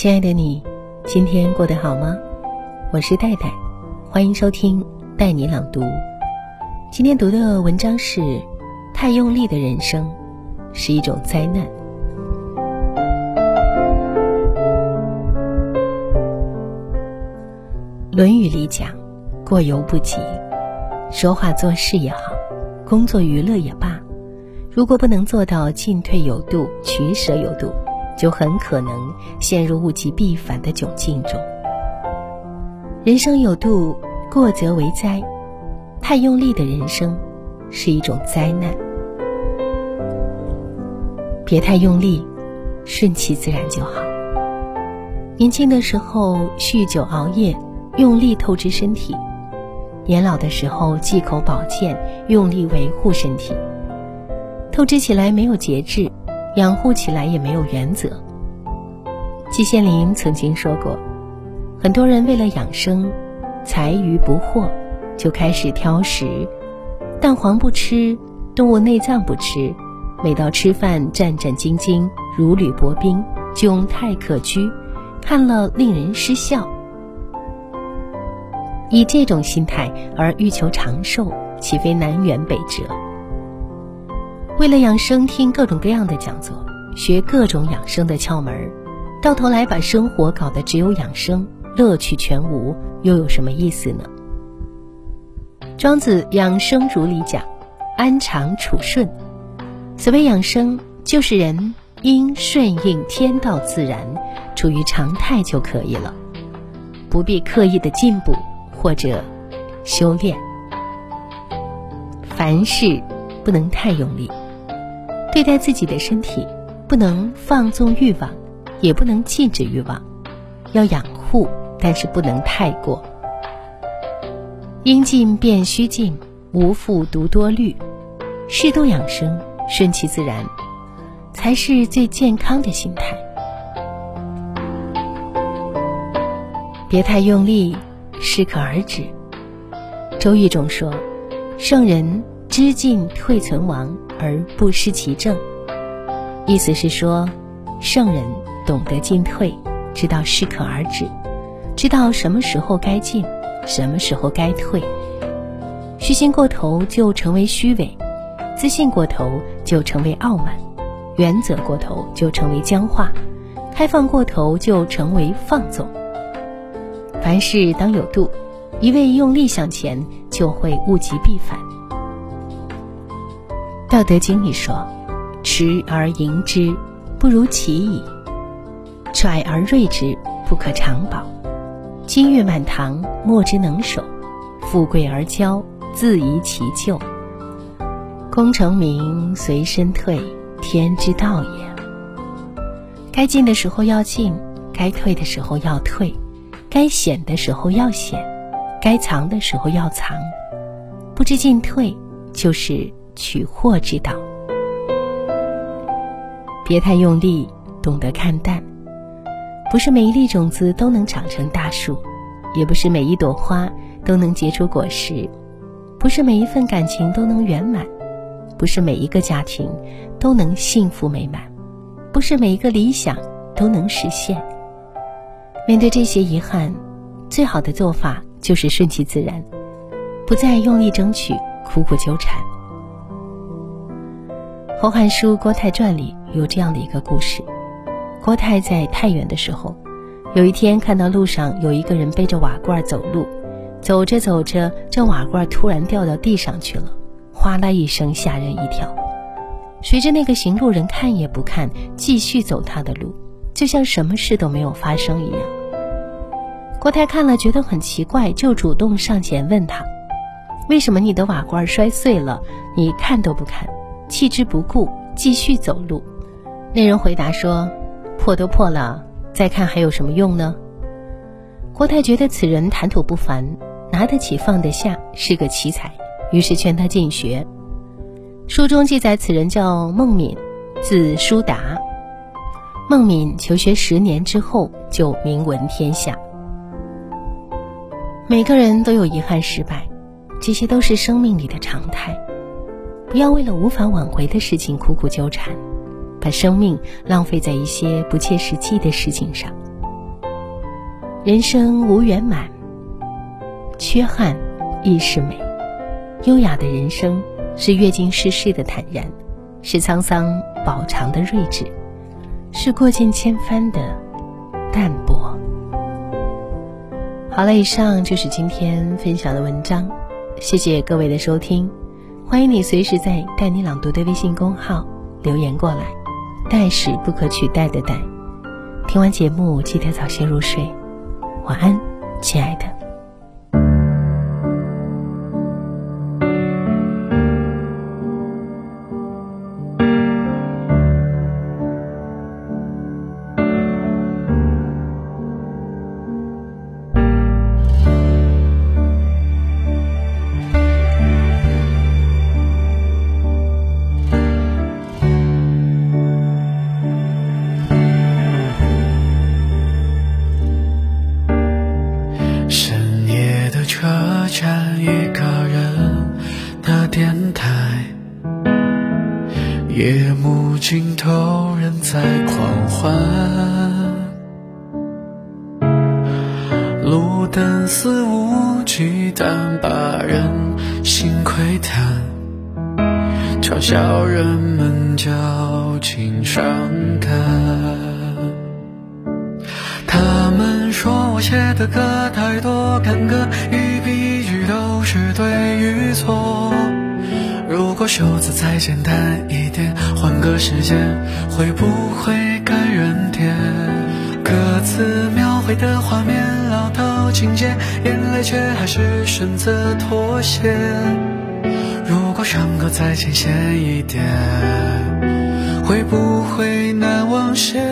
亲爱的你，今天过得好吗？我是戴戴，欢迎收听带你朗读。今天读的文章是：太用力的人生是一种灾难。《论语》里讲：“过犹不及。”说话做事也好，工作娱乐也罢，如果不能做到进退有度、取舍有度，就很可能陷入物极必反的窘境中。人生有度，过则为灾；太用力的人生是一种灾难。别太用力，顺其自然就好。年轻的时候酗酒熬夜，用力透支身体。年老的时候忌口保健，用力维护身体，透支起来没有节制，养护起来也没有原则。季羡林曾经说过，很多人为了养生，财鱼不惑，就开始挑食，蛋黄不吃，动物内脏不吃，每到吃饭战战兢兢，如履薄冰，窘态可掬，看了令人失笑。以这种心态而欲求长寿，岂非南辕北辙？为了养生，听各种各样的讲座，学各种养生的窍门到头来把生活搞得只有养生，乐趣全无，又有什么意思呢？庄子《养生如》里讲：“安常处顺。”所谓养生，就是人应顺应天道自然，处于常态就可以了，不必刻意的进步。或者修炼，凡事不能太用力。对待自己的身体，不能放纵欲望，也不能禁止欲望，要养护，但是不能太过。应尽便须尽，无复独多虑。适度养生，顺其自然，才是最健康的心态。别太用力。适可而止。周易中说：“圣人知进退存亡而不失其正。”意思是说，圣人懂得进退，知道适可而止，知道什么时候该进，什么时候该退。虚心过头就成为虚伪，自信过头就成为傲慢，原则过头就成为僵化，开放过头就成为放纵。凡事当有度，一味用力向前，就会物极必反。道德经里说：“持而盈之，不如其已；揣而锐之，不可长保。金玉满堂，莫之能守；富贵而骄，自遗其咎。功成名随身退，天之道也。该进的时候要进，该退的时候要退。”该显的时候要显，该藏的时候要藏，不知进退，就是取货之道。别太用力，懂得看淡。不是每一粒种子都能长成大树，也不是每一朵花都能结出果实，不是每一份感情都能圆满，不是每一个家庭都能幸福美满，不是每一个理想都能实现。面对这些遗憾，最好的做法就是顺其自然，不再用力争取，苦苦纠缠。《后汉书·郭泰传》里有这样的一个故事：郭泰在太原的时候，有一天看到路上有一个人背着瓦罐走路，走着走着，这瓦罐突然掉到地上去了，哗啦一声，吓人一跳。随着那个行路人看也不看，继续走他的路，就像什么事都没有发生一样。郭泰看了觉得很奇怪，就主动上前问他：“为什么你的瓦罐摔碎了，你看都不看，弃之不顾，继续走路？”那人回答说：“破都破了，再看还有什么用呢？”郭泰觉得此人谈吐不凡，拿得起放得下，是个奇才，于是劝他进学。书中记载，此人叫孟敏，字叔达。孟敏求学十年之后，就名闻天下。每个人都有遗憾、失败，这些都是生命里的常态。不要为了无法挽回的事情苦苦纠缠，把生命浪费在一些不切实际的事情上。人生无圆满，缺憾亦是美。优雅的人生是阅尽世事的坦然，是沧桑饱尝的睿智，是过尽千帆的淡泊。好了，以上就是今天分享的文章，谢谢各位的收听，欢迎你随时在“带你朗读”的微信公号留言过来，“代”是不可取代的“带”。听完节目，记得早些入睡，晚安，亲爱的。尽头，人在狂欢。路灯肆无忌惮，把人心窥探，嘲笑人们矫情伤感。他们说我写的歌太多坎坷，一笔一句都是对与错。如果袖子再简单一点，换个时间，会不会更人点？歌词描绘的画面，老套情节，眼泪却还是选择妥协。如果伤口再浅显一点，会不会难忘些？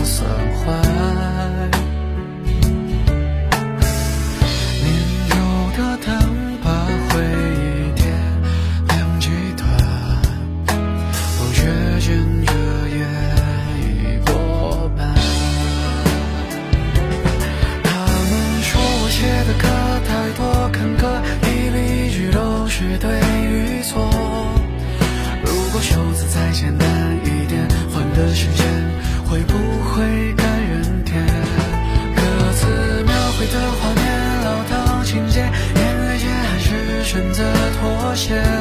不算坏妥协。